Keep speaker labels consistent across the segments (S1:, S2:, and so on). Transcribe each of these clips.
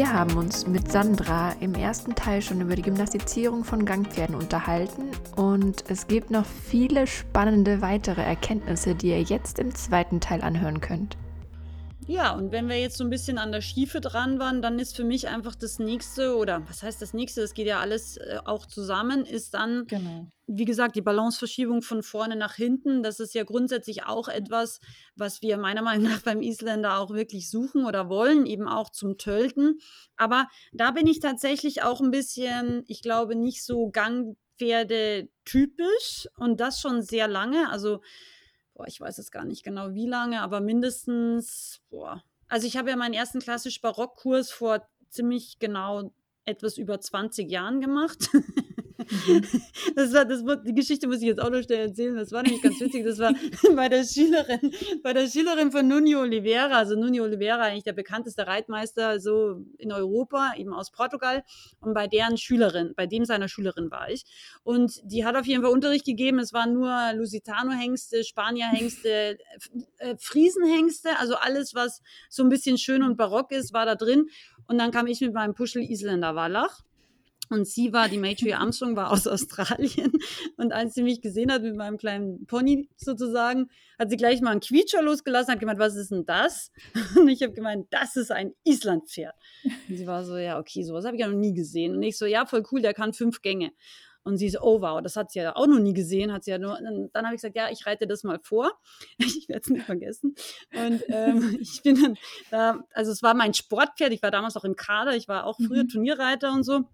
S1: Wir haben uns mit Sandra im ersten Teil schon über die Gymnastizierung von Gangpferden unterhalten und es gibt noch viele spannende weitere Erkenntnisse, die ihr jetzt im zweiten Teil anhören könnt.
S2: Ja, und wenn wir jetzt so ein bisschen an der Schiefe dran waren, dann ist für mich einfach das nächste, oder was heißt das nächste, das geht ja alles äh, auch zusammen, ist dann,
S3: Genau.
S2: wie gesagt, die Balanceverschiebung von vorne nach hinten. Das ist ja grundsätzlich auch etwas, was wir meiner Meinung nach beim Isländer auch wirklich suchen oder wollen, eben auch zum Tölten. Aber da bin ich tatsächlich auch ein bisschen, ich glaube, nicht so Gangpferde typisch und das schon sehr lange. Also boah, ich weiß es gar nicht genau wie lange, aber mindestens, boah. Also ich habe ja meinen ersten klassisch Barockkurs vor ziemlich genau etwas über 20 Jahren gemacht.
S3: Mhm.
S2: Das war, das war, die Geschichte muss ich jetzt auch noch schnell erzählen. Das war nämlich ganz witzig. Das war bei der Schülerin, bei der Schülerin von Nuno Oliveira. Also Nuno Oliveira, eigentlich der bekannteste Reitmeister so in Europa, eben aus Portugal. Und bei deren Schülerin, bei dem seiner Schülerin war ich. Und die hat auf jeden Fall Unterricht gegeben. Es waren nur Lusitano-Hengste, Spanier-Hengste, äh, Friesenhengste, also alles, was so ein bisschen schön und barock ist, war da drin. Und dann kam ich mit meinem Puschel Isländer Wallach. Und sie war, die Matri Armstrong war aus Australien. Und als sie mich gesehen hat mit meinem kleinen Pony sozusagen, hat sie gleich mal einen Quietscher losgelassen, hat gemeint, was ist denn das? Und ich habe gemeint, das ist ein Islandpferd. Und sie war so, ja, okay, sowas habe ich ja noch nie gesehen. Und ich so, ja, voll cool, der kann fünf Gänge. Und sie so, oh wow, das hat sie ja auch noch nie gesehen, hat sie ja nur, dann, dann habe ich gesagt, ja, ich reite das mal vor. Ich werde es nicht vergessen. Und ähm, ich bin dann da, also es war mein Sportpferd, ich war damals auch im Kader, ich war auch früher
S3: Mhm.
S2: Turnierreiter und so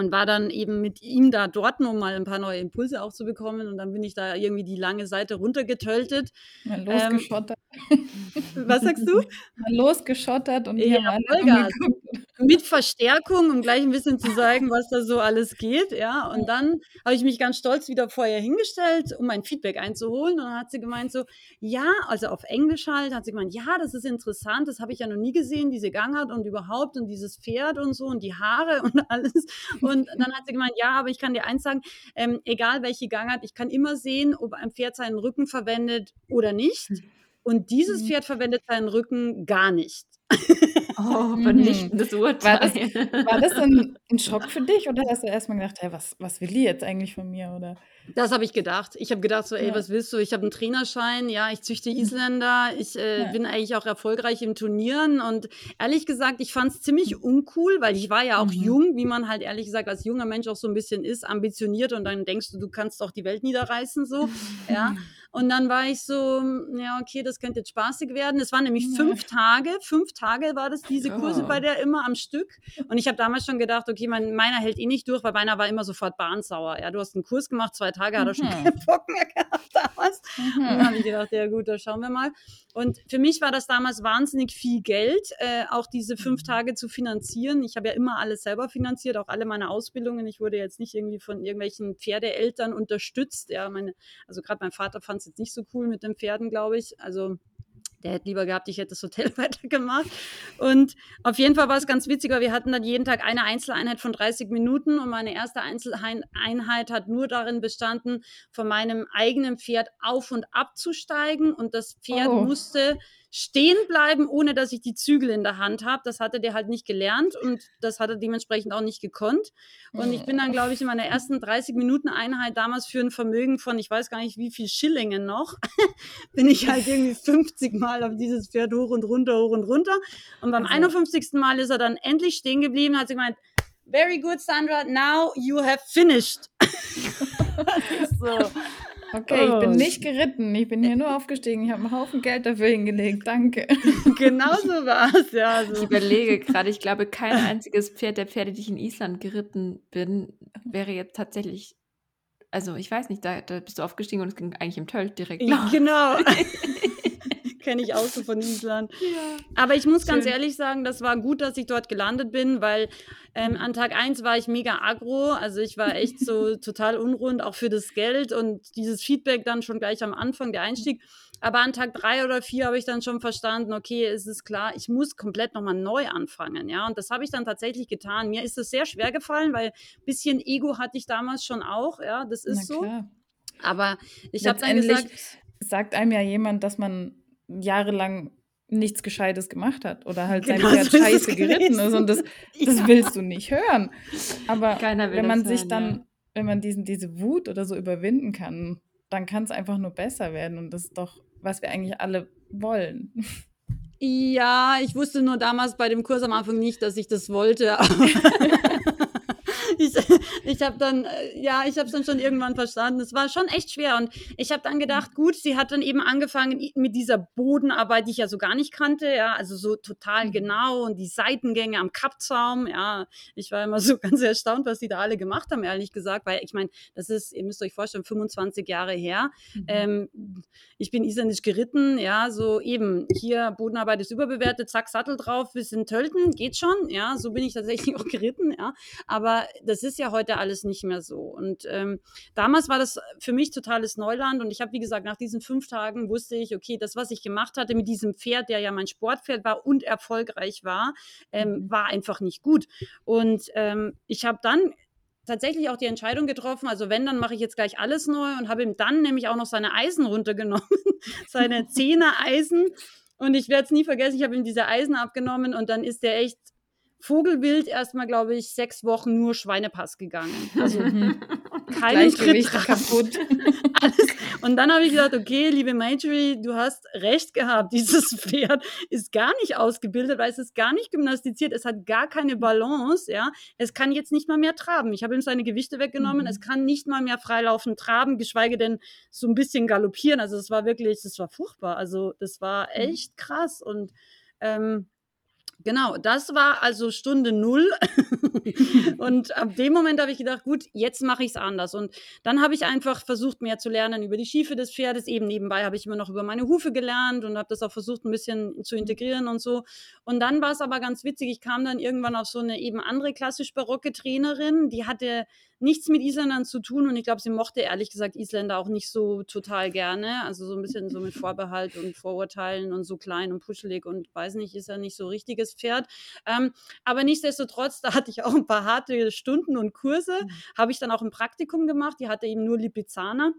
S2: und war dann eben mit ihm da dort, um mal ein paar neue Impulse auch zu bekommen. Und dann bin ich da irgendwie die lange Seite runtergetöltet.
S3: Mal
S2: Ähm,
S3: losgeschottert.
S2: Was sagst du?
S3: Mal losgeschottert und
S2: Ja, Vollgas.
S3: angeguckt.
S2: Mit Verstärkung, um gleich ein bisschen zu zeigen, was da so alles geht. Ja, und dann habe ich mich ganz stolz wieder vorher hingestellt, um mein Feedback einzuholen. Und dann hat sie gemeint so, ja, also auf Englisch halt, hat sie gemeint, ja, das ist interessant, das habe ich ja noch nie gesehen, diese Gangart und überhaupt und dieses Pferd und so und die Haare und alles. Und dann hat sie gemeint, ja, aber ich kann dir eins sagen, ähm, egal welche Gangart, ich kann immer sehen, ob ein Pferd seinen Rücken verwendet oder nicht. Und dieses
S3: Mhm.
S2: Pferd verwendet seinen Rücken gar nicht.
S1: Oh,
S3: Mhm.
S1: vernichtendes Urteil.
S3: War das, war das ein, ein Schock für dich oder hast du erstmal gedacht, hey, was, was will die jetzt eigentlich von mir? Oder?
S2: Das habe ich gedacht. Ich habe gedacht, so, ey,
S3: Ja.
S2: was willst du? Ich habe einen Trainerschein, ja, ich züchte Isländer, ich äh,
S3: Ja.
S2: bin eigentlich auch erfolgreich im Turnieren und ehrlich gesagt, ich fand es ziemlich uncool, weil ich war ja auch
S3: Mhm.
S2: jung, wie man halt ehrlich gesagt als junger Mensch auch so ein bisschen ist, ambitioniert und dann denkst du, du kannst auch die Welt niederreißen, so, ja. Und dann war ich so, ja, okay, das könnte jetzt spaßig werden. Es waren nämlich fünf Tage, fünf Tage war das, diese Kurse
S1: Oh.
S2: bei der immer am Stück. Und ich habe damals schon gedacht, okay, mein, meiner hält eh nicht durch, weil meiner war immer sofort bahnsauer. Ja, du hast einen Kurs gemacht, zwei Tage hat er schon
S3: Mhm.
S2: keinen Bock mehr gehabt damals. Und dann
S3: Mhm.
S2: habe ich gedacht, ja gut, da schauen wir mal. Und für mich war das damals wahnsinnig viel Geld, äh, auch diese fünf Tage zu finanzieren. Ich habe ja immer alles selber finanziert, auch alle meine Ausbildungen. Ich wurde jetzt nicht irgendwie von irgendwelchen Pferdeeltern unterstützt. Ja, meine, also gerade mein Vater fand es jetzt nicht so cool mit den Pferden, glaube ich. Also der hätte lieber gehabt, ich hätte das Hotel weitergemacht. Und auf jeden Fall war es ganz witzig, weil wir hatten dann jeden Tag eine Einzeleinheit von 30 Minuten und meine erste Einzeleinheit hat nur darin bestanden, von meinem eigenen Pferd auf und abzusteigen und das Pferd
S3: Oh.
S2: musste stehen bleiben, ohne dass ich die Zügel in der Hand habe. Das hatte der halt nicht gelernt und das hat er dementsprechend auch nicht gekonnt. Und ich bin dann, glaube ich, in meiner ersten 30 Minuten Einheit damals für ein Vermögen von, ich weiß gar nicht wie viel Schillingen noch, bin ich halt irgendwie 50 Mal auf dieses Pferd hoch und runter, hoch und runter. Und beim
S3: Also-
S2: 51. Mal ist er dann endlich stehen geblieben, hat sie gemeint, very good, Sandra, now you have finished. so.
S3: Okay, ich
S1: Oh.
S3: bin nicht geritten. Ich bin hier nur aufgestiegen. Ich habe einen Haufen Geld dafür hingelegt. Danke.
S2: Genau so war es, ja.
S1: Ich
S2: So.
S1: überlege gerade, ich glaube, kein einziges Pferd der Pferde, die ich in Island geritten bin, wäre jetzt tatsächlich. Also, ich weiß nicht, da, da bist du aufgestiegen und es ging eigentlich im Tölt direkt los.
S2: Genau. Kenne ich auch so von Island. Ja. Aber ich muss Schön. ganz ehrlich sagen, das war gut, dass ich dort gelandet bin, weil ähm, an Tag 1 war ich mega aggro. Also ich war echt so total unrund, auch für das Geld und dieses Feedback dann schon gleich am Anfang, der Einstieg. Aber an Tag drei oder vier habe ich dann schon verstanden, okay, es ist klar, ich muss komplett nochmal neu anfangen. Ja, und das habe ich dann tatsächlich getan. Mir ist es sehr schwer gefallen, weil ein bisschen Ego hatte ich damals schon auch. Ja, das ist so. Aber ich habe dann gesagt.
S3: Sagt einem ja jemand, dass man jahrelang nichts Gescheites gemacht hat oder halt sein genau, Pferd so scheiße geritten ist und das, das ja. willst du nicht hören. Aber wenn man sich dann, ja. wenn man diesen, diese Wut oder so überwinden kann, dann kann es einfach nur besser werden und das ist doch, was wir eigentlich alle wollen.
S2: Ja, ich wusste nur damals bei dem Kurs am Anfang nicht, dass ich das wollte. ich, habe dann, äh, ja, ich habe es dann schon irgendwann verstanden. Es war schon echt schwer und ich habe dann gedacht, gut, sie hat dann eben angefangen mit dieser Bodenarbeit, die ich ja so gar nicht kannte, ja, also so total mhm. genau und die Seitengänge am Kappzaum, ja, ich war immer so ganz erstaunt, was die da alle gemacht haben, ehrlich gesagt, weil ich meine, das ist, ihr müsst euch vorstellen, 25 Jahre her. Mhm. Ähm, ich bin isländisch geritten, ja, so eben hier Bodenarbeit ist überbewertet, zack, Sattel drauf, wir sind Tölten, geht schon, ja, so bin ich tatsächlich auch geritten, ja, aber das ist ja heute alles nicht mehr so. Und ähm, damals war das für mich totales Neuland. Und ich habe, wie gesagt, nach diesen fünf Tagen wusste ich, okay, das, was ich gemacht hatte mit diesem Pferd, der ja mein Sportpferd war und erfolgreich war, ähm, mhm. war einfach nicht gut. Und ähm, ich habe dann tatsächlich auch die Entscheidung getroffen, also wenn, dann mache ich jetzt gleich alles neu und habe ihm dann nämlich auch noch seine Eisen runtergenommen, seine Zehner-Eisen. Und ich werde es nie vergessen, ich habe ihm diese Eisen abgenommen und dann ist der echt Vogelwild erstmal, glaube ich, sechs Wochen nur Schweinepass gegangen. Also mhm. keinen Tritt kaputt. Alles. Und dann habe ich gesagt, okay, liebe Marjorie, du hast recht gehabt. Dieses Pferd ist gar nicht ausgebildet, weil es ist gar nicht gymnastiziert. Es hat gar keine Balance. Ja, es kann jetzt nicht mal mehr traben. Ich habe ihm seine Gewichte weggenommen. Mhm. Es kann nicht mal mehr freilaufen, traben, geschweige denn so ein bisschen galoppieren. Also es war wirklich, das war furchtbar. Also das war mhm. echt krass und ähm, Genau, das war also Stunde null. und ab dem Moment habe ich gedacht, gut, jetzt mache ich es anders. Und dann habe ich einfach versucht, mehr zu lernen über die Schiefe des Pferdes. Eben nebenbei habe ich immer noch über meine Hufe gelernt und habe das auch versucht, ein bisschen zu integrieren und so. Und dann war es aber ganz witzig. Ich kam dann irgendwann auf so eine eben andere klassisch barocke Trainerin, die hatte nichts mit Isländern zu tun und ich glaube, sie mochte ehrlich gesagt Isländer auch nicht so total gerne. Also so ein bisschen so mit Vorbehalt und Vorurteilen und so klein und puschelig und weiß nicht, ist ja nicht so richtiges Pferd. Ähm, aber nichtsdestotrotz, da hatte ich auch ein paar harte Stunden und Kurse, mhm. habe ich dann auch ein Praktikum gemacht. Die hatte eben nur Lipizzaner.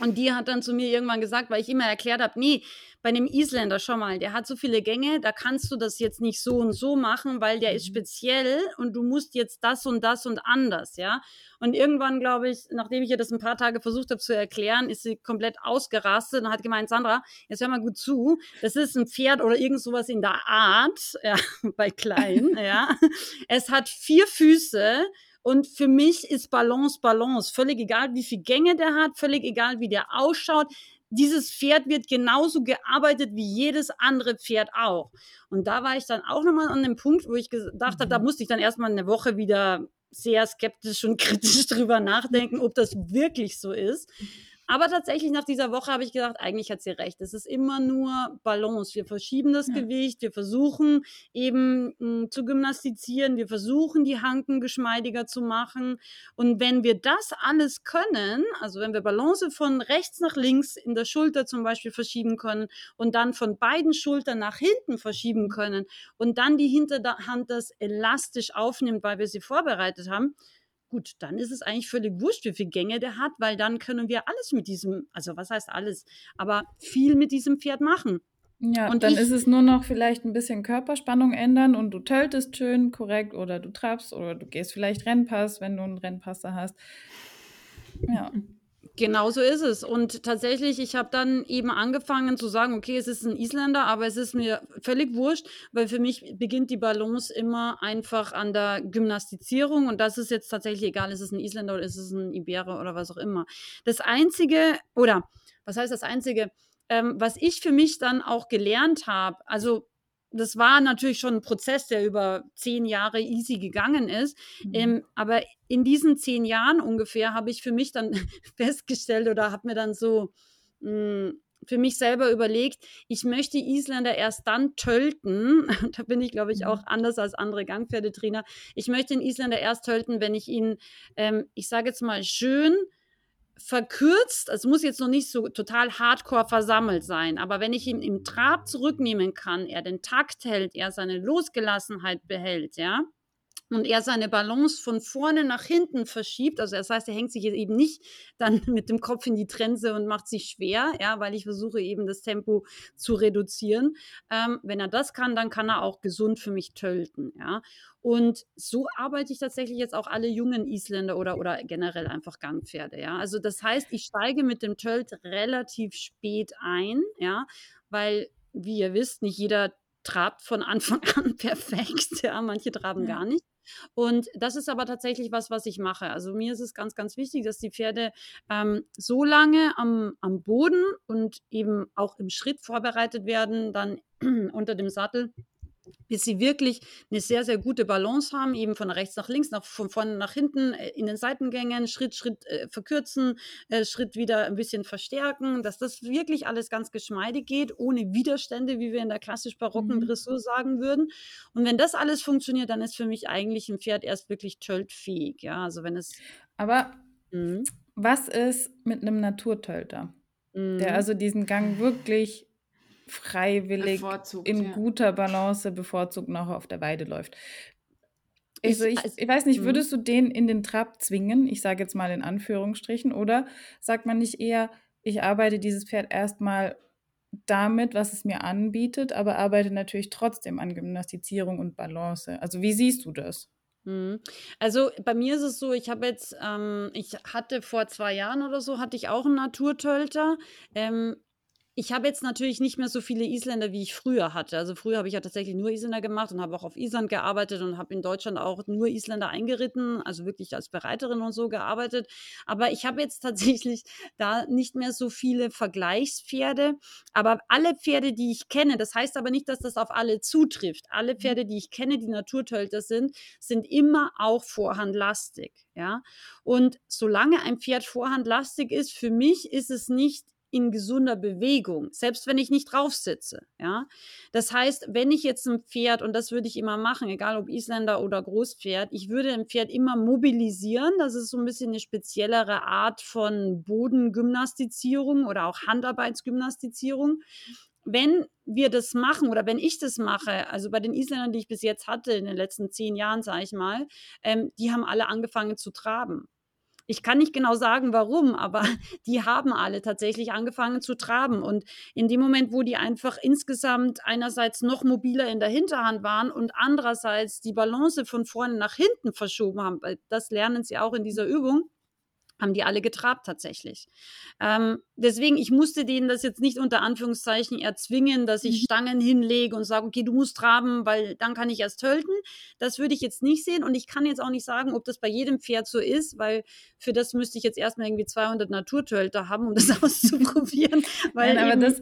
S2: Und die hat dann zu mir irgendwann gesagt, weil ich immer erklärt habe, nee, bei einem Isländer, schau mal, der hat so viele Gänge, da kannst du das jetzt nicht so und so machen, weil der ist mhm. speziell und du musst jetzt das und das und anders, ja. Und irgendwann, glaube ich, nachdem ich ihr das ein paar Tage versucht habe zu erklären, ist sie komplett ausgerastet und hat gemeint, Sandra, jetzt hör mal gut zu, das ist ein Pferd oder irgend sowas in der Art, ja, bei Klein, ja. Es hat vier Füße, und für mich ist Balance Balance. Völlig egal, wie viele Gänge der hat, völlig egal, wie der ausschaut. Dieses Pferd wird genauso gearbeitet wie jedes andere Pferd auch. Und da war ich dann auch nochmal an dem Punkt, wo ich gedacht habe, da mhm. musste ich dann erstmal eine Woche wieder sehr skeptisch und kritisch drüber nachdenken, ob das wirklich so ist. Aber tatsächlich nach dieser Woche habe ich gedacht, eigentlich hat sie recht. Es ist immer nur Balance. Wir verschieben das ja. Gewicht, wir versuchen eben mh, hm, zu gymnastizieren, wir versuchen die Hanken geschmeidiger zu machen. Und wenn wir das alles können, also wenn wir Balance von rechts nach links in der Schulter zum Beispiel verschieben können und dann von beiden Schultern nach hinten verschieben können und dann die Hinterhand das elastisch aufnimmt, weil wir sie vorbereitet haben, gut, dann ist es eigentlich völlig wurscht, wie viele Gänge der hat, weil dann können wir alles mit diesem, also was heißt alles, aber viel mit diesem Pferd machen.
S3: Ja, und dann ich, ist es nur noch vielleicht ein bisschen Körperspannung ändern und du töltest schön korrekt oder du trabst oder du gehst vielleicht Rennpass, wenn du einen Rennpasser hast.
S2: Ja. Genau so ist es. Und tatsächlich, ich habe dann eben angefangen zu sagen, okay, es ist ein Isländer, aber es ist mir völlig wurscht, weil für mich beginnt die Balance immer einfach an der Gymnastizierung. Und das ist jetzt tatsächlich egal, ist es ein Isländer oder ist es ein Iberer oder was auch immer. Das Einzige, oder was heißt das Einzige, ähm, was ich für mich dann auch gelernt habe, also das war natürlich schon ein Prozess, der über zehn Jahre easy gegangen ist. Mhm. Ähm, aber in diesen zehn Jahren ungefähr habe ich für mich dann festgestellt oder habe mir dann so mh, hm, für mich selber überlegt, ich möchte Isländer erst dann tölten, da bin ich, glaube ich, auch mhm. anders als andere Gangpferdetrainer, ich möchte den Isländer erst tölten, wenn ich ihn, ähm, ich sage jetzt mal, schön verkürzt, es muss jetzt noch nicht so total hardcore versammelt sein, aber wenn ich ihn im Trab zurücknehmen kann, er den Takt hält, er seine Losgelassenheit behält, ja, und er seine Balance von vorne nach hinten verschiebt. Also das heißt, er hängt sich jetzt eben nicht dann mit dem Kopf in die Trense und macht sich schwer, ja, weil ich versuche eben das Tempo zu reduzieren. Ähm, wenn er das kann, dann kann er auch gesund für mich tölten, ja. Und so arbeite ich tatsächlich jetzt auch alle jungen Isländer oder, oder generell einfach Gangpferde, ja. Also das heißt, ich steige mit dem Tölt relativ spät ein, ja, weil wie ihr wisst, nicht jeder trabt von Anfang an perfekt. Ja, manche traben ja. gar nicht. Und das ist aber tatsächlich was, was ich mache. Also mir ist es ganz, ganz wichtig, dass die Pferde ähm, so lange am, am Boden und eben auch im Schritt vorbereitet werden, dann unter dem Sattel, bis sie wirklich eine sehr, sehr gute Balance haben, eben von rechts nach links, nach, von vorne nach hinten, äh, in den Seitengängen, Schritt, Schritt äh, verkürzen, äh, Schritt wieder ein bisschen verstärken, dass das wirklich alles ganz geschmeidig geht, ohne Widerstände, wie wir in der klassisch barocken mhm. Dressur sagen würden. Und wenn das alles funktioniert, dann ist für mich eigentlich ein Pferd erst wirklich töltfähig. Ja, also wenn es.
S3: Aber mhm. was ist mit einem Naturtölter? Mhm. Der also diesen Gang wirklich freiwillig in ja. guter Balance bevorzugt noch auf der Weide läuft. Also ich, also, ich weiß nicht, mhm. würdest du den in den Trab zwingen? Ich sage jetzt mal in Anführungsstrichen. Oder sagt man nicht eher, ich arbeite dieses Pferd erstmal damit, was es mir anbietet, aber arbeite natürlich trotzdem an Gymnastizierung und Balance. Also wie siehst du das?
S2: Mhm. Also bei mir ist es so, ich habe jetzt, ähm, ich hatte vor zwei Jahren oder so, hatte ich auch einen Naturtölter. Ähm, ich habe jetzt natürlich nicht mehr so viele Isländer, wie ich früher hatte. Also früher habe ich ja tatsächlich nur Isländer gemacht und habe auch auf Island gearbeitet und habe in Deutschland auch nur Isländer eingeritten, also wirklich als Bereiterin und so gearbeitet. Aber ich habe jetzt tatsächlich da nicht mehr so viele Vergleichspferde. Aber alle Pferde, die ich kenne, das heißt aber nicht, dass das auf alle zutrifft. Alle mhm. Pferde, die ich kenne, die Naturtölter sind, sind immer auch vorhandlastig. Ja? Und solange ein Pferd vorhandlastig ist, für mich ist es nicht in gesunder Bewegung, selbst wenn ich nicht drauf sitze. Ja? Das heißt, wenn ich jetzt ein Pferd, und das würde ich immer machen, egal ob Isländer oder Großpferd, ich würde ein Pferd immer mobilisieren. Das ist so ein bisschen eine speziellere Art von Bodengymnastizierung oder auch Handarbeitsgymnastizierung. Wenn wir das machen oder wenn ich das mache, also bei den Isländern, die ich bis jetzt hatte, in den letzten zehn Jahren, sage ich mal, ähm, die haben alle angefangen zu traben. Ich kann nicht genau sagen, warum, aber die haben alle tatsächlich angefangen zu traben. Und in dem Moment, wo die einfach insgesamt einerseits noch mobiler in der Hinterhand waren und andererseits die Balance von vorne nach hinten verschoben haben, das lernen sie auch in dieser Übung, haben die alle getrabt tatsächlich. Ähm, deswegen, ich musste denen das jetzt nicht unter Anführungszeichen erzwingen, dass ich mhm. Stangen hinlege und sage, okay, du musst traben, weil dann kann ich erst tölten. Das würde ich jetzt nicht sehen und ich kann jetzt auch nicht sagen, ob das bei jedem Pferd so ist, weil für das müsste ich jetzt erstmal irgendwie 200 Naturtölter haben, um das auszuprobieren.
S3: weil Nein, aber das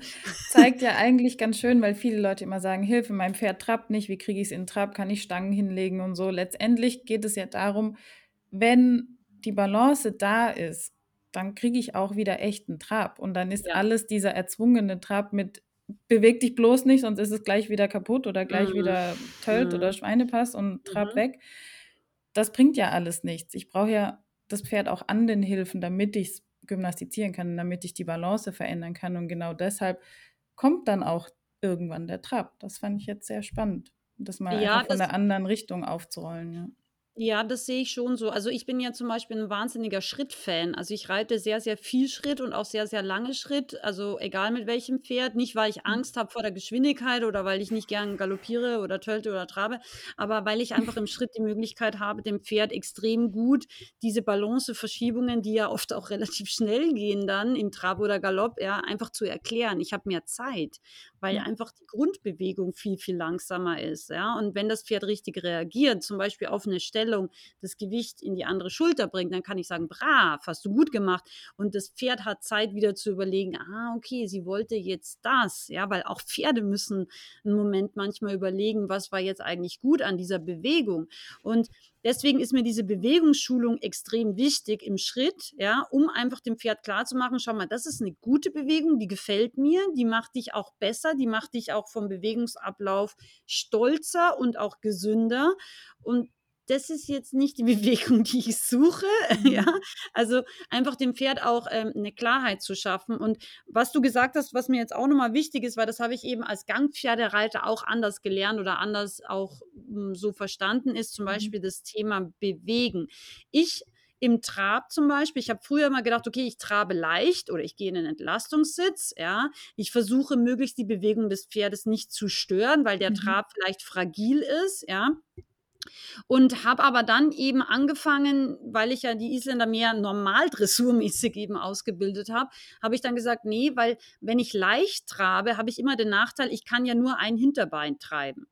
S3: zeigt ja eigentlich ganz schön, weil viele Leute immer sagen, Hilfe, mein Pferd trabt nicht, wie kriege ich es in den Trab, kann ich Stangen hinlegen und so. Letztendlich geht es ja darum, wenn die Balance da ist, dann kriege ich auch wieder echten Trab. Und dann ist ja. alles dieser erzwungene Trab mit beweg dich bloß nicht, sonst ist es gleich wieder kaputt oder gleich mhm. wieder Tölt mhm. oder Schweinepass und Trab mhm. weg. Das bringt ja alles nichts. Ich brauche ja das Pferd auch an den Hilfen, damit ich es gymnastizieren kann, damit ich die Balance verändern kann. Und genau deshalb kommt dann auch irgendwann der Trab. Das fand ich jetzt sehr spannend, das mal ja, von der anderen Richtung aufzurollen. Ja.
S2: Ja, das sehe ich schon so. Also ich bin ja zum Beispiel ein wahnsinniger Schrittfan. Also ich reite sehr, sehr viel Schritt und auch sehr, sehr lange Schritt. Also egal mit welchem Pferd. Nicht, weil ich mhm. Angst habe vor der Geschwindigkeit oder weil ich nicht gern galoppiere oder tölte oder trabe, aber weil ich einfach im Schritt die Möglichkeit habe, dem Pferd extrem gut diese Balanceverschiebungen, die ja oft auch relativ schnell gehen dann im Trab oder Galopp, ja, einfach zu erklären. Ich habe mehr Zeit weil mhm. einfach die Grundbewegung viel, viel langsamer ist. Ja? Und wenn das Pferd richtig reagiert, zum Beispiel auf eine Stellung, das Gewicht in die andere Schulter bringt, dann kann ich sagen, brav, hast du gut gemacht. Und das Pferd hat Zeit wieder zu überlegen, ah, okay, sie wollte jetzt das. Ja, weil auch Pferde müssen einen Moment manchmal überlegen, was war jetzt eigentlich gut an dieser Bewegung. Und deswegen ist mir diese Bewegungsschulung extrem wichtig im Schritt, ja, um einfach dem Pferd klarzumachen, schau mal, das ist eine gute Bewegung, die gefällt mir, die macht dich auch besser, die macht dich auch vom Bewegungsablauf stolzer und auch gesünder. Und das ist jetzt nicht die Bewegung, die ich suche. Ja, mhm. also einfach dem Pferd auch ähm, eine Klarheit zu schaffen. Und was du gesagt hast, was mir jetzt auch nochmal wichtig ist, weil das habe ich eben als Gangpferdereiter auch anders gelernt oder anders auch m, hm, so verstanden, ist zum mhm. Beispiel das Thema Bewegen. Ich im Trab zum Beispiel, ich habe früher immer gedacht, okay, ich trabe leicht oder ich gehe in einen Entlastungssitz, ja. Ich versuche möglichst die Bewegung des Pferdes nicht zu stören, weil der mhm. Trab vielleicht fragil ist, ja. Und habe aber dann eben angefangen, weil ich ja die Isländer mehr normal dressurmäßig eben ausgebildet habe, habe ich dann gesagt, nee, weil wenn ich leicht trabe, habe ich immer den Nachteil, ich kann ja nur ein Hinterbein treiben.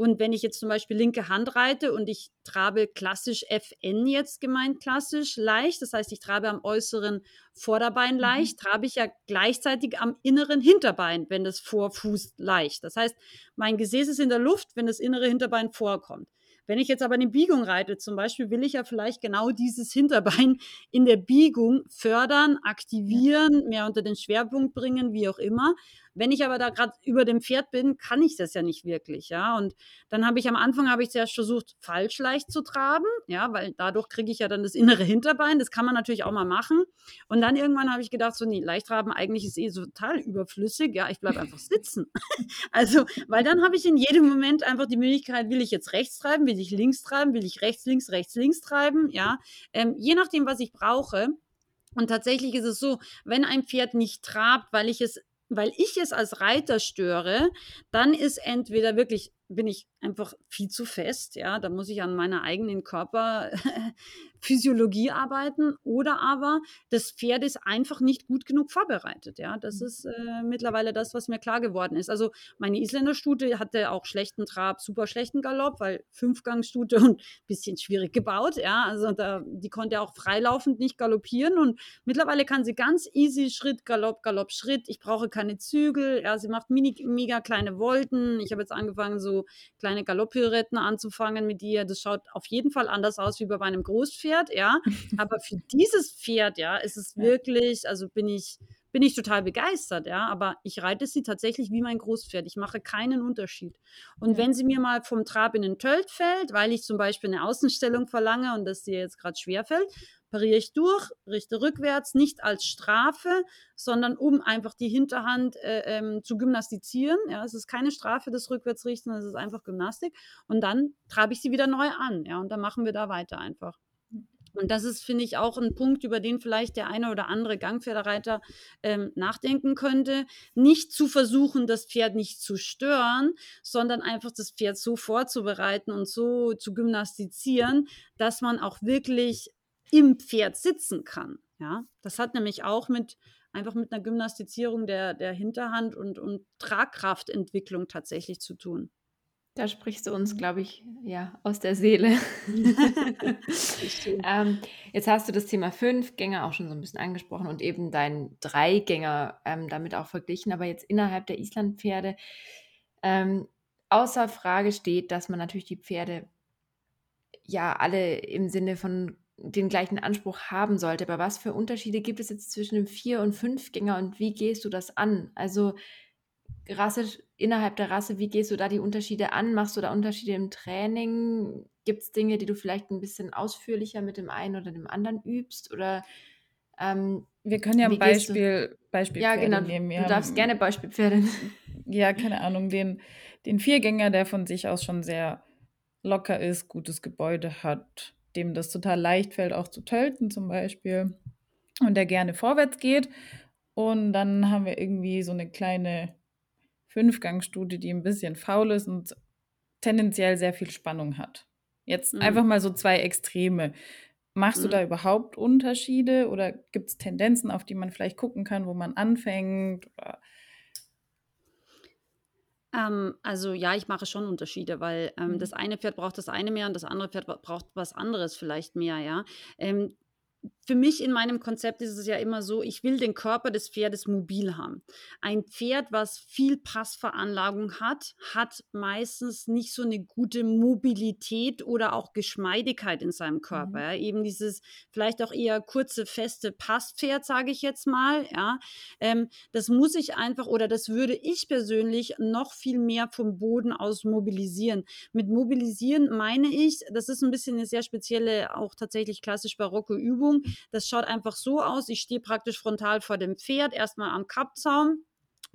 S2: Und wenn ich jetzt zum Beispiel linke Hand reite und ich trabe klassisch FN jetzt gemeint klassisch leicht, das heißt, ich trabe am äußeren Vorderbein mhm. leicht, trabe ich ja gleichzeitig am inneren Hinterbein, wenn das Vorfuß leicht. Das heißt, mein Gesäß ist in der Luft, wenn das innere Hinterbein vorkommt. Wenn ich jetzt aber eine Biegung reite, zum Beispiel, will ich ja vielleicht genau dieses Hinterbein in der Biegung fördern, aktivieren, mehr unter den Schwerpunkt bringen, wie auch immer. Wenn ich aber da gerade über dem Pferd bin, kann ich das ja nicht wirklich, ja. Und dann habe ich am Anfang habe ich zuerst versucht, falsch leicht zu traben, ja, weil dadurch kriege ich ja dann das innere Hinterbein. Das kann man natürlich auch mal machen. Und dann irgendwann habe ich gedacht, so, nee, leicht traben eigentlich ist eh so total überflüssig, ja, ich bleibe einfach sitzen. also, weil dann habe ich in jedem Moment einfach die Möglichkeit, will ich jetzt rechts treiben, will ich links treiben, will ich rechts, links, rechts, links treiben, ja. Ähm, je nachdem, was ich brauche. Und tatsächlich ist es so, wenn ein Pferd nicht trabt, weil ich es weil ich es als Reiter störe, dann ist entweder wirklich, bin ich einfach viel zu fest, ja, da muss ich an meiner eigenen Körperphysiologie arbeiten oder aber das Pferd ist einfach nicht gut genug vorbereitet, ja, das mhm. ist äh, mittlerweile das, was mir klar geworden ist. Also meine Isländerstute hatte auch schlechten Trab, super schlechten Galopp, weil Fünfgangstute und bisschen schwierig gebaut, ja, also da, die konnte auch freilaufend nicht galoppieren und mittlerweile kann sie ganz easy Schritt, Galopp, Galopp, Schritt, ich brauche keine Zügel, ja, sie macht mini, mega kleine Volten, ich habe jetzt angefangen so kleine Galopp Galoppirouetten anzufangen mit ihr. Das schaut auf jeden Fall anders aus wie bei meinem Großpferd, ja. Aber für dieses Pferd, ja, ist es wirklich, also bin ich, bin ich total begeistert, ja. Aber ich reite sie tatsächlich wie mein Großpferd. Ich mache keinen Unterschied. Und ja. wenn sie mir mal vom Trab in den Tölt fällt, weil ich zum Beispiel eine Außenstellung verlange und das dir jetzt gerade schwer fällt, pariere ich durch, richte rückwärts, nicht als Strafe, sondern um einfach die Hinterhand äh, ähm, zu gymnastizieren. Ja, es ist keine Strafe des Rückwärtsrichten, es ist einfach Gymnastik. Und dann treibe ich sie wieder neu an. Ja, und dann machen wir da weiter einfach. Und das ist, finde ich, auch ein Punkt, über den vielleicht der eine oder andere Gangpferdereiter ähm, nachdenken könnte. Nicht zu versuchen, das Pferd nicht zu stören, sondern einfach das Pferd so vorzubereiten und so zu gymnastizieren, dass man auch wirklich im Pferd sitzen kann. Ja, das hat nämlich auch mit einfach mit einer Gymnastizierung der, der Hinterhand und, und Tragkraftentwicklung tatsächlich zu tun.
S1: Da sprichst du uns, glaube ich, ja, aus der Seele. ähm, jetzt hast du das Thema Fünfgänger auch schon so ein bisschen angesprochen und eben deinen Dreigänger ähm, damit auch verglichen. Aber jetzt innerhalb der Islandpferde ähm, außer Frage steht, dass man natürlich die Pferde ja alle im Sinne von den gleichen Anspruch haben sollte. Aber was für Unterschiede gibt es jetzt zwischen dem Vier- und Fünfgänger und wie gehst du das an? Also Rasse, innerhalb der Rasse, wie gehst du da die Unterschiede an? Machst du da Unterschiede im Training? Gibt es Dinge, die du vielleicht ein bisschen ausführlicher mit dem einen oder dem anderen übst? Oder
S3: ähm, wir können ja ein Beispiel, Beispiel
S1: ja, genau. nehmen. Wir du darfst gerne Beispielpferde
S3: Ja, keine Ahnung, den, den Viergänger, der von sich aus schon sehr locker ist, gutes Gebäude hat, dem das total leicht fällt, auch zu tölten zum Beispiel, und der gerne vorwärts geht. Und dann haben wir irgendwie so eine kleine Fünfgangstudie, die ein bisschen faul ist und tendenziell sehr viel Spannung hat. Jetzt mhm. einfach mal so zwei Extreme. Machst mhm. du da überhaupt Unterschiede oder gibt es Tendenzen, auf die man vielleicht gucken kann, wo man anfängt? Oder
S2: ähm, also ja, ich mache schon Unterschiede, weil ähm, Mhm. das eine Pferd braucht das eine mehr und das andere Pferd braucht was anderes vielleicht mehr, ja. Ähm, für mich in meinem Konzept ist es ja immer so, ich will den Körper des Pferdes mobil haben. Ein Pferd, was viel Passveranlagung hat, hat meistens nicht so eine gute Mobilität oder auch Geschmeidigkeit in seinem Körper. Mhm. Ja. Eben dieses vielleicht auch eher kurze, feste Passpferd, sage ich jetzt mal. Ja. Ähm, das muss ich einfach oder das würde ich persönlich noch viel mehr vom Boden aus mobilisieren. Mit mobilisieren meine ich, das ist ein bisschen eine sehr spezielle, auch tatsächlich klassisch barocke Übung. Das schaut einfach so aus. Ich stehe praktisch frontal vor dem Pferd, erstmal am Kappzaum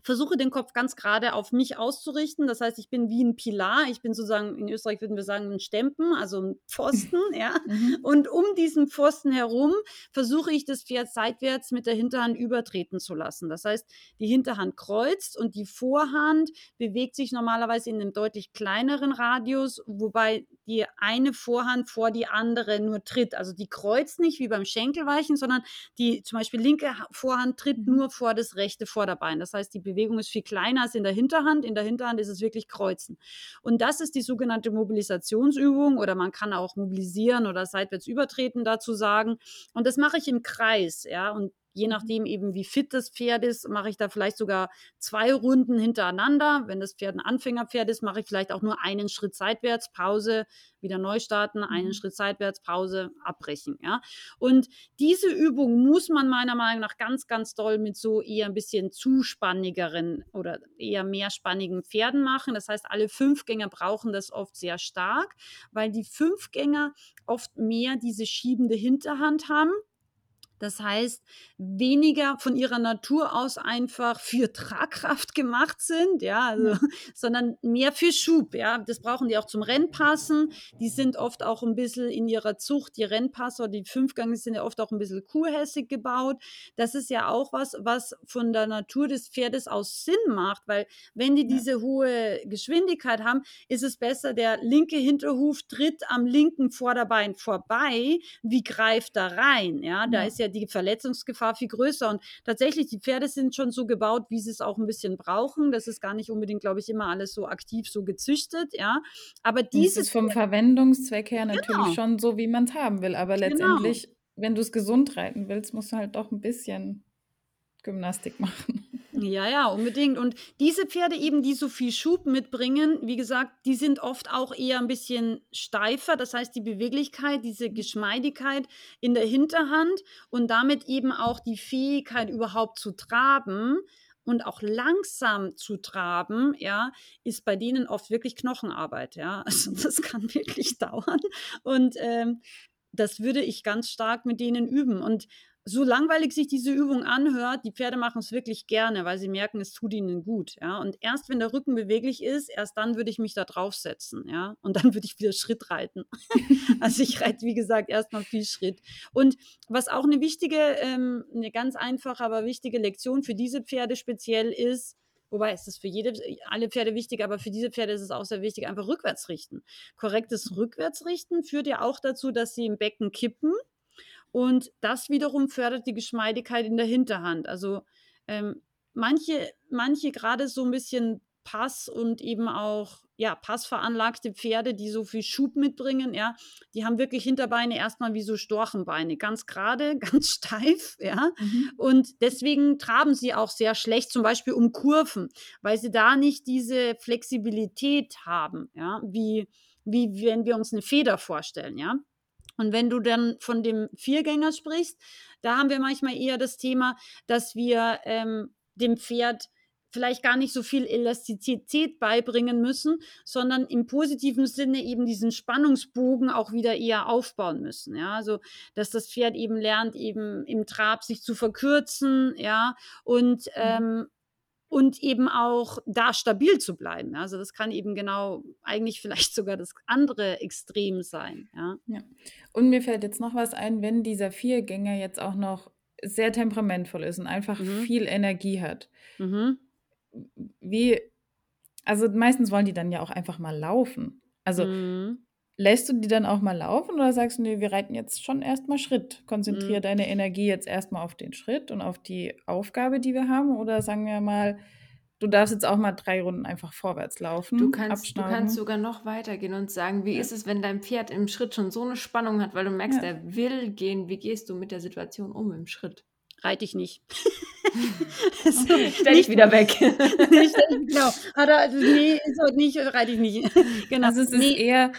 S2: versuche den Kopf ganz gerade auf mich auszurichten. Das heißt, ich bin wie ein Pilar. Ich bin sozusagen, in Österreich würden wir sagen, ein Stempen, also ein Pfosten, ja. Mhm. Und um diesen Pfosten herum versuche ich das Pferd seitwärts mit der Hinterhand übertreten zu lassen. Das heißt, die Hinterhand kreuzt und die Vorhand bewegt sich normalerweise in einem deutlich kleineren Radius, wobei die eine Vorhand vor die andere nur tritt. Also die kreuzt nicht wie beim Schenkelweichen, sondern die zum Beispiel linke Vorhand tritt mhm. nur vor das rechte Vorderbein. Das heißt, die Bewegung ist viel kleiner als in der Hinterhand. In der Hinterhand ist es wirklich Kreuzen. Und das ist die sogenannte Mobilisationsübung oder man kann auch mobilisieren oder seitwärts übertreten dazu sagen. Und das mache ich im Kreis, ja. Und Je nachdem eben, wie fit das Pferd ist, mache ich da vielleicht sogar zwei Runden hintereinander. Wenn das Pferd ein Anfängerpferd ist, mache ich vielleicht auch nur einen Schritt seitwärts, Pause, wieder neu starten, einen mhm. Schritt seitwärts, Pause, abbrechen. Ja? Und diese Übung muss man meiner Meinung nach ganz, ganz doll mit so eher ein bisschen zuspannigeren oder eher mehrspannigen Pferden machen. Das heißt, alle Fünfgänger brauchen das oft sehr stark, weil die Fünfgänger oft mehr diese schiebende Hinterhand haben das heißt, weniger von ihrer Natur aus einfach für Tragkraft gemacht sind, ja, also, ja. sondern mehr für Schub, ja. Das brauchen die auch zum Rennpassen. Die sind oft auch ein bisschen in ihrer Zucht, die Rennpasser, die Fünfgänge sind ja oft auch ein bisschen kuhhässig gebaut. Das ist ja auch was, was von der Natur des Pferdes aus Sinn macht, weil wenn die diese hohe Geschwindigkeit haben, ist es besser, der linke Hinterhuf tritt am linken Vorderbein vorbei, wie greift da rein, ja. Da ja. ist ja die Verletzungsgefahr viel größer. Und tatsächlich, die Pferde sind schon so gebaut, wie sie es auch ein bisschen brauchen. Das ist gar nicht unbedingt, glaube ich, immer alles so aktiv so gezüchtet, ja. Aber dieses. Das
S3: ist vom Verwendungszweck her natürlich genau. schon so, wie man es haben will. Aber genau. letztendlich, genau. wenn du es gesund reiten willst, musst du halt doch ein bisschen Gymnastik machen.
S2: Ja, ja, unbedingt. Und diese Pferde eben, die so viel Schub mitbringen, wie gesagt, die sind oft auch eher ein bisschen steifer. Das heißt, die Beweglichkeit, diese Geschmeidigkeit in der Hinterhand und damit eben auch die Fähigkeit überhaupt zu traben und auch langsam zu traben, ja, ist bei denen oft wirklich Knochenarbeit, ja. Also das kann wirklich dauern. Und ähm, das würde ich ganz stark mit denen üben. Und so langweilig sich diese Übung anhört, die Pferde machen es wirklich gerne, weil sie merken, es tut ihnen gut. Ja? Und erst wenn der Rücken beweglich ist, erst dann würde ich mich da draufsetzen. Ja? Und dann würde ich wieder Schritt reiten. also ich reite, wie gesagt, erstmal viel Schritt. Und was auch eine wichtige, ähm, eine ganz einfache, aber wichtige Lektion für diese Pferde speziell ist, Wobei es ist für jede, alle Pferde wichtig, aber für diese Pferde ist es auch sehr wichtig, einfach rückwärts richten. Korrektes Rückwärtsrichten führt ja auch dazu, dass sie im Becken kippen und das wiederum fördert die Geschmeidigkeit in der Hinterhand. Also ähm, manche, manche gerade so ein bisschen Pass und eben auch ja, passveranlagte Pferde, die so viel Schub mitbringen, ja, die haben wirklich Hinterbeine erstmal wie so Storchenbeine, ganz gerade, ganz steif, ja. Mhm. Und deswegen traben sie auch sehr schlecht, zum Beispiel um Kurven, weil sie da nicht diese Flexibilität haben, ja, wie, wie wenn wir uns eine Feder vorstellen, ja. Und wenn du dann von dem Viergänger sprichst, da haben wir manchmal eher das Thema, dass wir ähm, dem Pferd vielleicht gar nicht so viel Elastizität beibringen müssen, sondern im positiven Sinne eben diesen Spannungsbogen auch wieder eher aufbauen müssen. Ja, also dass das Pferd eben lernt, eben im Trab sich zu verkürzen, ja, und mhm. ähm, und eben auch da stabil zu bleiben. Also das kann eben genau eigentlich vielleicht sogar das andere Extrem sein. Ja.
S3: ja. Und mir fällt jetzt noch was ein, wenn dieser Viergänger jetzt auch noch sehr temperamentvoll ist und einfach mhm. viel Energie hat. Mhm. Wie, also meistens wollen die dann ja auch einfach mal laufen. Also mhm. Lässt du die dann auch mal laufen oder sagst du, nee, wir reiten jetzt schon erstmal Schritt? Konzentriere mhm. deine Energie jetzt erstmal auf den Schritt und auf die Aufgabe, die wir haben? Oder sagen wir mal, du darfst jetzt auch mal drei Runden einfach vorwärts laufen.
S1: Du kannst, du kannst sogar noch weitergehen und sagen, wie ja. ist es, wenn dein Pferd im Schritt schon so eine Spannung hat, weil du merkst, ja. er will gehen. Wie gehst du mit der Situation um im Schritt?
S2: Reite ich nicht.
S1: okay, stell dich wieder weg.
S2: nee, stell, genau. Hat er, nee, so nicht, reite ich nicht.
S3: genau. Also es ist nee. eher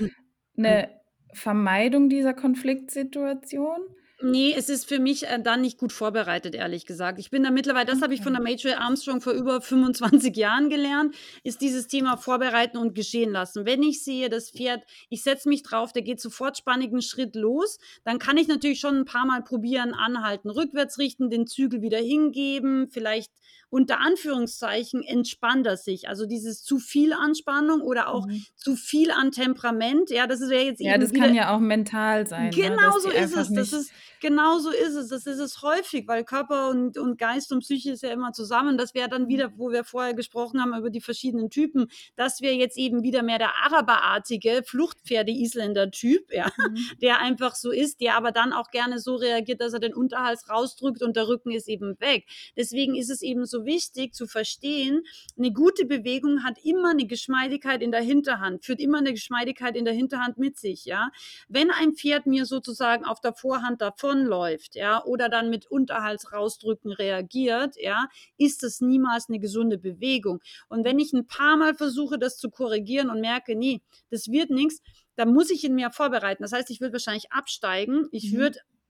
S3: eine Vermeidung dieser Konfliktsituation
S2: Nee, es ist für mich äh, dann nicht gut vorbereitet, ehrlich gesagt. Ich bin da mittlerweile, das habe ich von der Major Armstrong vor über 25 Jahren gelernt, ist dieses Thema vorbereiten und geschehen lassen. Wenn ich sehe, das Pferd, ich setze mich drauf, der geht sofort spannigen Schritt los, dann kann ich natürlich schon ein paar Mal probieren, anhalten, rückwärts richten, den Zügel wieder hingeben, vielleicht unter Anführungszeichen entspannt er sich. Also dieses zu viel Anspannung oder auch mhm. zu viel an Temperament. Ja, das ist ja jetzt
S3: Ja, das kann ja auch mental sein.
S2: Ne, genau ne? so ist es. Das ist, genau so ist es. Das ist es häufig, weil Körper und, und Geist und Psyche ist ja immer zusammen. Das wäre dann mhm. wieder, wo wir vorher gesprochen haben über die verschiedenen Typen, das wäre jetzt eben wieder mehr der araberartige Fluchtpferde-Isländer-Typ, ja, mhm. der einfach so ist, der aber dann auch gerne so reagiert, dass er den Unterhals rausdrückt und der Rücken ist eben weg. Deswegen ist es eben so wichtig zu verstehen, eine gute Bewegung hat immer eine Geschmeidigkeit in der Hinterhand, führt immer eine Geschmeidigkeit in der Hinterhand mit sich, ja. Wenn ein Pferd mir sozusagen auf der Vorhand davonläuft, ja, oder dann mit Unterhals rausdrücken reagiert, ja, ist das niemals eine gesunde Bewegung. Und wenn ich ein paar Mal versuche, das zu korrigieren und merke, nee, das wird nichts, dann muss ich ihn mehr vorbereiten. Das heißt, ich würde wahrscheinlich absteigen. Ich mhm.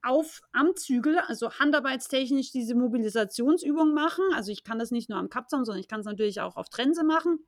S2: Auf am Zügel, also handarbeitstechnisch diese Mobilisationsübung machen. Also ich kann das nicht nur am Kapzaum, sondern ich kann es natürlich auch auf Trense machen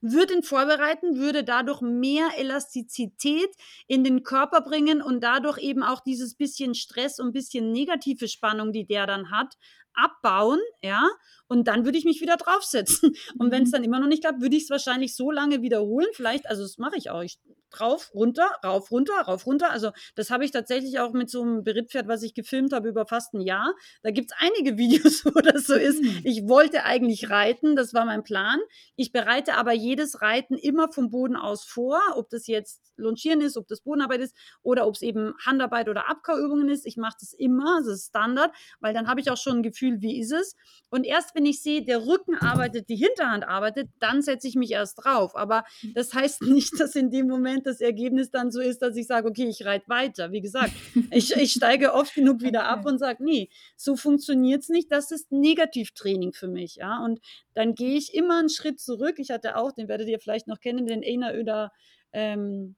S2: würde ihn vorbereiten, würde dadurch mehr Elastizität in den Körper bringen und dadurch eben auch dieses bisschen Stress und bisschen negative Spannung, die der dann hat, abbauen, ja, und dann würde ich mich wieder draufsetzen. Und wenn es mhm. dann immer noch nicht klappt, würde ich es wahrscheinlich so lange wiederholen. Vielleicht, also das mache ich auch. Ich drauf, runter, rauf, runter, rauf, runter. Also das habe ich tatsächlich auch mit so einem Berittpferd, was ich gefilmt habe über fast ein Jahr. Da gibt es einige Videos, wo das so ist. Mhm. Ich wollte eigentlich reiten, das war mein Plan. Ich bereite aber jedes Reiten immer vom Boden aus vor, ob das jetzt Longieren ist, ob das Bodenarbeit ist oder ob es eben Handarbeit oder Abkauübungen ist. Ich mache das immer, das ist Standard, weil dann habe ich auch schon ein Gefühl, wie ist es. Und erst wenn ich sehe, der Rücken arbeitet, die Hinterhand arbeitet, dann setze ich mich erst drauf. Aber mhm. das heißt nicht, dass in dem Moment das Ergebnis dann so ist, dass ich sage, okay, ich reite weiter. Wie gesagt, ich, ich steige oft genug wieder okay. ab und sage, nee, so funktioniert es nicht. Das ist Negativtraining für mich. Ja? Und dann gehe ich immer einen Schritt zurück. Ich hatte auch, den werdet ihr vielleicht noch kennen, den Einer Öder. Ähm,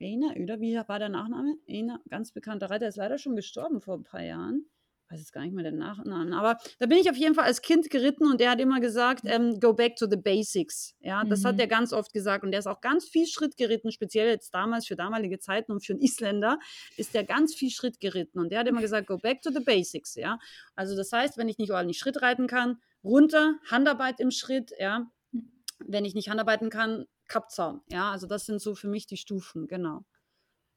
S2: Einer Öder, wie war der Nachname? Einer, ganz bekannter Reiter, ist leider schon gestorben vor ein paar Jahren weiß jetzt gar nicht mehr den Nachnamen, aber da bin ich auf jeden Fall als Kind geritten und der hat immer gesagt, ähm, go back to the basics. Ja, das mhm. hat er ganz oft gesagt und der ist auch ganz viel Schritt geritten, speziell jetzt damals für damalige Zeiten und für einen Isländer ist der ganz viel Schritt geritten und der hat immer gesagt, go back to the basics. Ja, also das heißt, wenn ich nicht ordentlich Schritt reiten kann, runter, Handarbeit im Schritt, ja, wenn ich nicht Handarbeiten kann, Kappzaum. Ja, also das sind so für mich die Stufen, genau.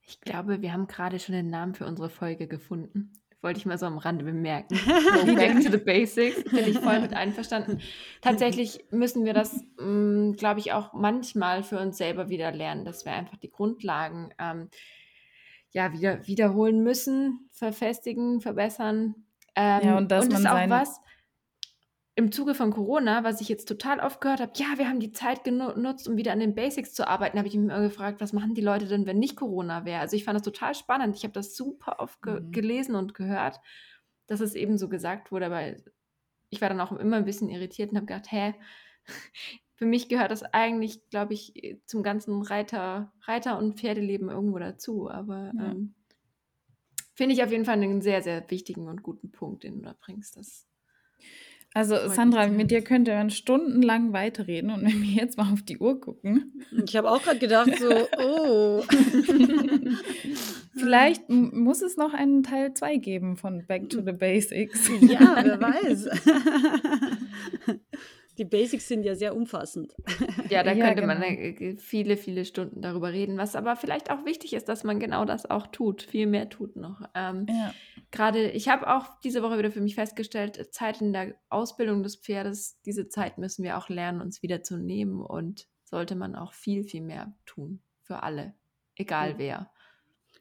S1: Ich glaube, wir haben gerade schon den Namen für unsere Folge gefunden. Wollte ich mal so am Rande bemerken. Go back to the basics. Bin ich voll mit einverstanden. Tatsächlich müssen wir das, mm, glaube ich, auch manchmal für uns selber wieder lernen, dass wir einfach die Grundlagen ähm, ja, wieder, wiederholen müssen, verfestigen, verbessern. Ähm, ja, und dass und man ist auch was, im Zuge von Corona, was ich jetzt total oft gehört habe, ja, wir haben die Zeit genutzt, um wieder an den Basics zu arbeiten, habe ich mich immer gefragt, was machen die Leute denn, wenn nicht Corona wäre? Also ich fand das total spannend. Ich habe das super oft ge mhm. gelesen und gehört, dass es eben so gesagt wurde, aber ich war dann auch immer ein bisschen irritiert und habe gedacht, hä, für mich gehört das eigentlich, glaube ich, zum ganzen Reiter, Reiter- und Pferdeleben irgendwo dazu. Aber ja. ähm, finde ich auf jeden Fall einen sehr, sehr wichtigen und guten Punkt, den du da bringst. Das
S3: also Sandra, mit dir könnte man stundenlang weiterreden und wenn wir jetzt mal auf die Uhr gucken.
S2: Ich habe auch gerade gedacht, so, oh.
S3: Vielleicht muss es noch einen Teil 2 geben von Back to the Basics.
S2: Ja, wer weiß. die Basics sind ja sehr umfassend.
S1: Ja, da ja, könnte genau. man äh, viele, viele Stunden darüber reden, was aber vielleicht auch wichtig ist, dass man genau das auch tut, viel mehr tut noch. Ähm, ja. Gerade, ich habe auch diese Woche wieder für mich festgestellt, Zeit in der Ausbildung des Pferdes, diese Zeit müssen wir auch lernen, uns wieder zu nehmen und sollte man auch viel, viel mehr tun für alle, egal ja. wer.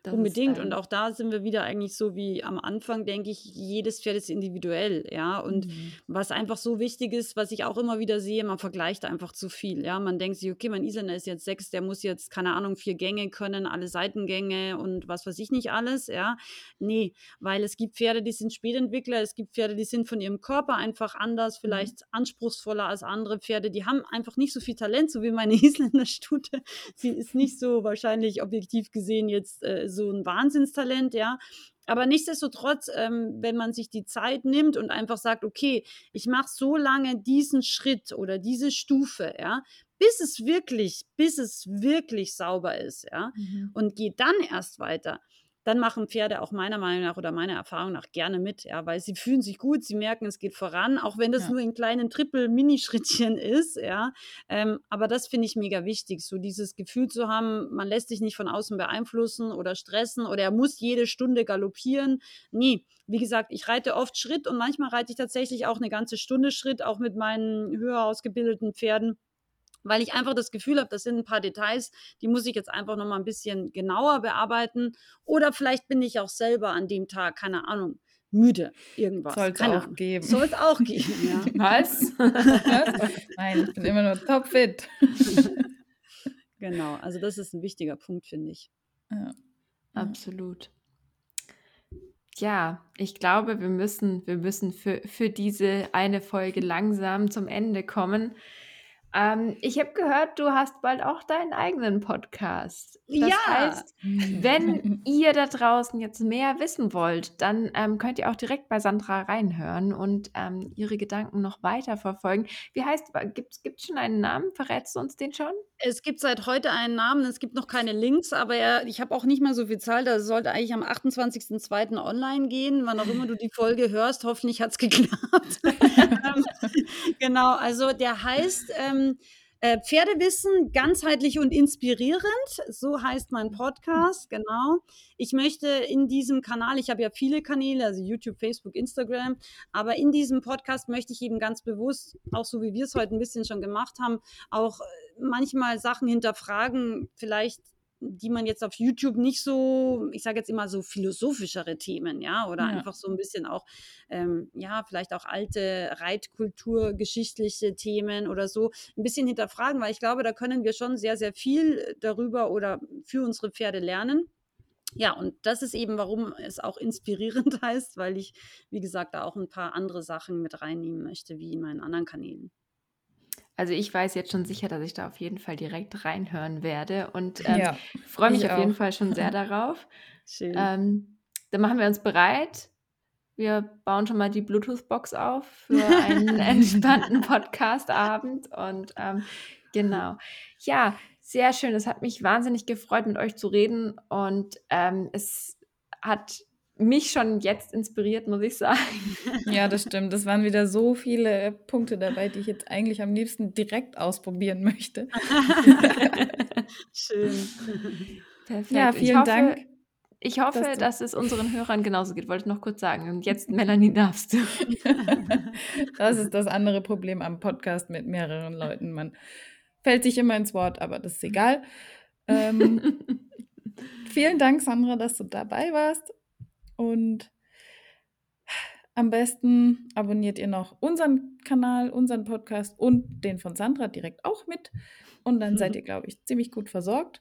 S2: Das Unbedingt. Und auch da sind wir wieder eigentlich so wie am Anfang, denke ich, jedes Pferd ist individuell, ja. Und mhm. was einfach so wichtig ist, was ich auch immer wieder sehe, man vergleicht einfach zu viel, ja. Man denkt sich, okay, mein Isländer ist jetzt sechs, der muss jetzt, keine Ahnung, vier Gänge können, alle Seitengänge und was weiß ich nicht alles, ja. Nee, weil es gibt Pferde, die sind Spätentwickler, es gibt Pferde, die sind von ihrem Körper einfach anders, mhm. vielleicht mhm. anspruchsvoller als andere Pferde, die haben einfach nicht so viel Talent, so wie meine Isländer-Stute. Sie ist nicht so wahrscheinlich objektiv gesehen jetzt äh, so ein Wahnsinnstalent, ja. Aber nichtsdestotrotz, ähm, wenn man sich die Zeit nimmt und einfach sagt, okay, ich mache so lange diesen Schritt oder diese Stufe, ja, bis es wirklich, bis es wirklich sauber ist, ja, mhm. und geht dann erst weiter, dann machen Pferde auch meiner Meinung nach oder meiner Erfahrung nach gerne mit, ja, weil sie fühlen sich gut, sie merken, es geht voran, auch wenn das ja. nur in kleinen Triple-Mini-Schrittchen ist, ja. Ähm, aber das finde ich mega wichtig, so dieses Gefühl zu haben, man lässt sich nicht von außen beeinflussen oder stressen oder er muss jede Stunde galoppieren. Nee, wie gesagt, ich reite oft Schritt und manchmal reite ich tatsächlich auch eine ganze Stunde Schritt, auch mit meinen höher ausgebildeten Pferden weil ich einfach das Gefühl habe, das sind ein paar Details, die muss ich jetzt einfach noch mal ein bisschen genauer bearbeiten. Oder vielleicht bin ich auch selber an dem Tag, keine Ahnung, müde, irgendwas.
S3: Soll es auch geben.
S2: Soll es auch geben, ja.
S3: Was? Nein, ich bin immer nur topfit.
S2: genau, also das ist ein wichtiger Punkt, finde ich.
S1: Ja, absolut. Ja, ich glaube, wir müssen, wir müssen für, für diese eine Folge langsam zum Ende kommen. Ähm, ich habe gehört, du hast bald auch deinen eigenen Podcast. Das ja. heißt, wenn ihr da draußen jetzt mehr wissen wollt, dann ähm, könnt ihr auch direkt bei Sandra reinhören und ähm, ihre Gedanken noch weiter verfolgen. Wie heißt, gibt es schon einen Namen? Verrätst du uns den schon?
S2: Es gibt seit heute einen Namen, es gibt noch keine Links, aber er, ich habe auch nicht mehr so viel Zeit. Das sollte eigentlich am 28.02. online gehen. Wann auch immer du die Folge hörst, hoffentlich hat es geklappt. Ähm, genau, also der heißt ähm, äh, Pferdewissen, ganzheitlich und inspirierend. So heißt mein Podcast, genau. Ich möchte in diesem Kanal, ich habe ja viele Kanäle, also YouTube, Facebook, Instagram, aber in diesem Podcast möchte ich eben ganz bewusst, auch so wie wir es heute ein bisschen schon gemacht haben, auch manchmal Sachen hinterfragen, vielleicht die man jetzt auf YouTube nicht so, ich sage jetzt immer so philosophischere Themen, ja, oder ja. einfach so ein bisschen auch, ähm, ja, vielleicht auch alte Reitkultur, geschichtliche Themen oder so ein bisschen hinterfragen, weil ich glaube, da können wir schon sehr, sehr viel darüber oder für unsere Pferde lernen. Ja, und das ist eben, warum es auch inspirierend heißt, weil ich, wie gesagt, da auch ein paar andere Sachen mit reinnehmen möchte, wie in meinen anderen Kanälen.
S1: Also ich weiß jetzt schon sicher, dass ich da auf jeden Fall direkt reinhören werde und ähm, ja, freue mich auf auch. jeden Fall schon sehr darauf. Schön. Ähm, dann machen wir uns bereit. Wir bauen schon mal die Bluetooth-Box auf für einen entspannten Podcast-Abend und ähm, genau. Ja, sehr schön. Es hat mich wahnsinnig gefreut, mit euch zu reden und ähm, es hat mich schon jetzt inspiriert, muss ich sagen.
S3: Ja, das stimmt. Das waren wieder so viele Punkte dabei, die ich jetzt eigentlich am liebsten direkt ausprobieren möchte.
S2: Schön.
S1: Perfekt. Ja, vielen ich hoffe, Dank. Ich hoffe, dass, dass, es unseren Hörern genauso geht. Wollte ich noch kurz sagen. Und jetzt, Melanie, darfst du.
S3: das ist das andere Problem am Podcast mit mehreren Leuten. Man fällt sich immer ins Wort, aber das ist egal. Ähm, vielen Dank, Sandra, dass du dabei warst. Und am besten abonniert ihr noch unseren Kanal, unseren Podcast und den von Sandra direkt auch mit. Und dann seid ihr, glaube ich, ziemlich gut versorgt.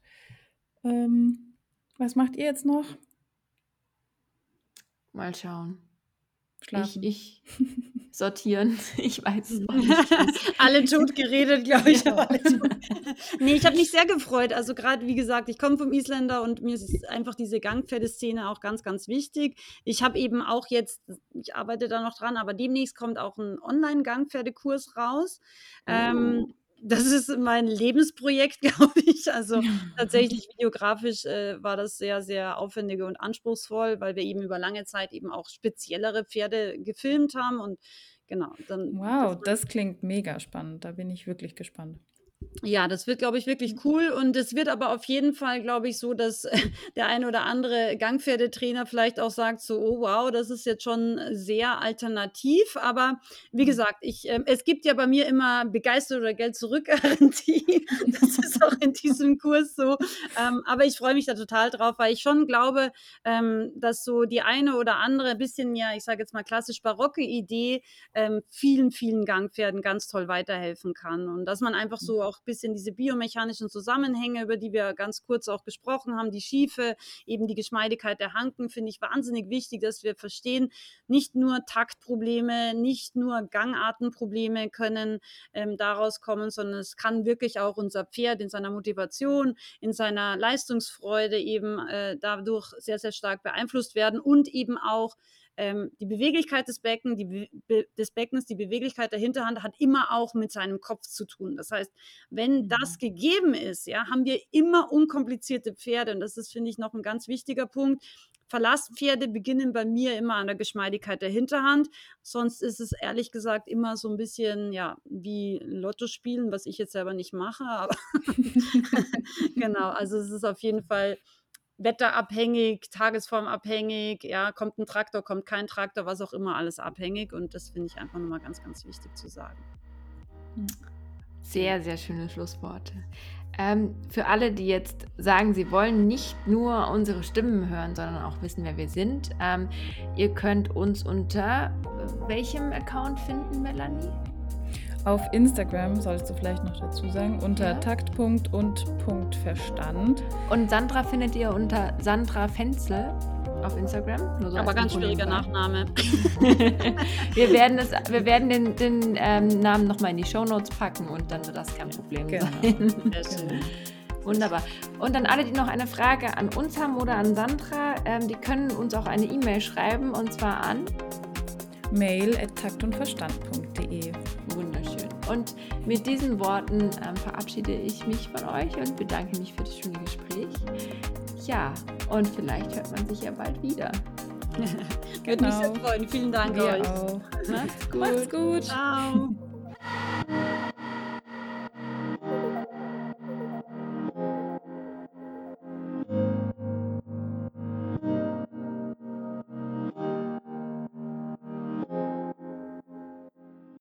S3: Ähm, was macht ihr jetzt noch?
S1: Mal schauen.
S3: Schlafen.
S1: Ich, ich sortieren. Ich weiß es
S2: nicht. alle tot geredet, glaube ich. Ja. nee, ich habe mich sehr gefreut. Also gerade, wie gesagt, ich komme vom Isländer und mir ist einfach diese Gangpferdeszene auch ganz, ganz wichtig. Ich habe eben auch jetzt, ich arbeite da noch dran, aber demnächst kommt auch ein Online-Gangpferdekurs raus. Oh. Ähm, das ist mein Lebensprojekt, glaube ich. Also tatsächlich videografisch äh, war das sehr, sehr aufwendig und anspruchsvoll, weil wir eben über lange Zeit eben auch speziellere Pferde gefilmt haben und genau. Dann,
S3: wow, das, das klingt mega spannend. Da bin ich wirklich gespannt.
S2: Ja, das wird, glaube ich, wirklich mhm. cool. Und es wird aber auf jeden Fall, glaube ich, so, dass der eine oder andere Gangpferdetrainer vielleicht auch sagt, so, oh wow, das ist jetzt schon sehr alternativ. Aber wie mhm. gesagt, ich, äh, es gibt ja bei mir immer begeistert oder Geld zurück Garantie. das ist auch in diesem Kurs so. Ähm, aber ich freue mich da total drauf, weil ich schon glaube, ähm, dass so die eine oder andere bisschen, ja, ich sage jetzt mal klassisch barocke Idee ähm, vielen, vielen Gangpferden ganz toll weiterhelfen kann. Und dass man einfach so auch bisschen diese biomechanischen Zusammenhänge, über die wir ganz kurz auch gesprochen haben, die Schiefe, eben die Geschmeidigkeit der Hanken, finde ich wahnsinnig wichtig, dass wir verstehen, nicht nur Taktprobleme, nicht nur Gangartenprobleme können ähm, daraus kommen, sondern es kann wirklich auch unser Pferd in seiner Motivation, in seiner Leistungsfreude eben äh, dadurch sehr, sehr stark beeinflusst werden und eben auch ähm, die Beweglichkeit des, Becken, die Be des Beckens, die Beweglichkeit der Hinterhand hat immer auch mit seinem Kopf zu tun. Das heißt, wenn mhm. das gegeben ist, ja, haben wir immer unkomplizierte Pferde. Und das ist, finde ich, noch ein ganz wichtiger Punkt. Verlasspferde beginnen bei mir immer an der Geschmeidigkeit der Hinterhand. Sonst ist es ehrlich gesagt immer so ein bisschen, ja, wie Lotto spielen, was ich jetzt selber nicht mache. Aber genau, also es ist auf jeden Fall wetterabhängig, tagesformabhängig, ja, kommt ein Traktor, kommt kein Traktor, was auch immer, alles abhängig. Und das finde ich einfach nochmal ganz, ganz wichtig zu sagen.
S1: Sehr, sehr schöne Schlussworte. Ähm, für alle, die jetzt sagen, sie wollen nicht nur unsere Stimmen hören, sondern auch wissen, wer wir sind, ähm, ihr könnt uns unter welchem Account finden, Melanie?
S3: Auf Instagram, sollst du vielleicht noch dazu sagen, unter ja. Taktpunkt und Punkt Verstand.
S1: Und Sandra findet ihr unter Sandra Fenzel auf Instagram.
S2: So Aber ganz schwieriger Nachname.
S1: wir werden, es, wir werden den, den ähm, Namen nochmal in die Shownotes packen und dann wird das kein Problem genau. sein. Genau. Wunderbar. Und dann alle, die noch eine Frage an uns haben oder an Sandra, ähm, die können uns auch eine E-Mail schreiben und zwar an
S3: mail at taktundverstand.de.
S1: Und mit diesen Worten ähm, verabschiede ich mich von euch und bedanke mich für das schöne Gespräch. Ja, und vielleicht hört man sich ja bald wieder.
S2: Würde mich sehr genau. freuen. Vielen Dank
S3: Wir euch. Auch.
S1: Macht's gut. Macht's gut.
S2: Ciao.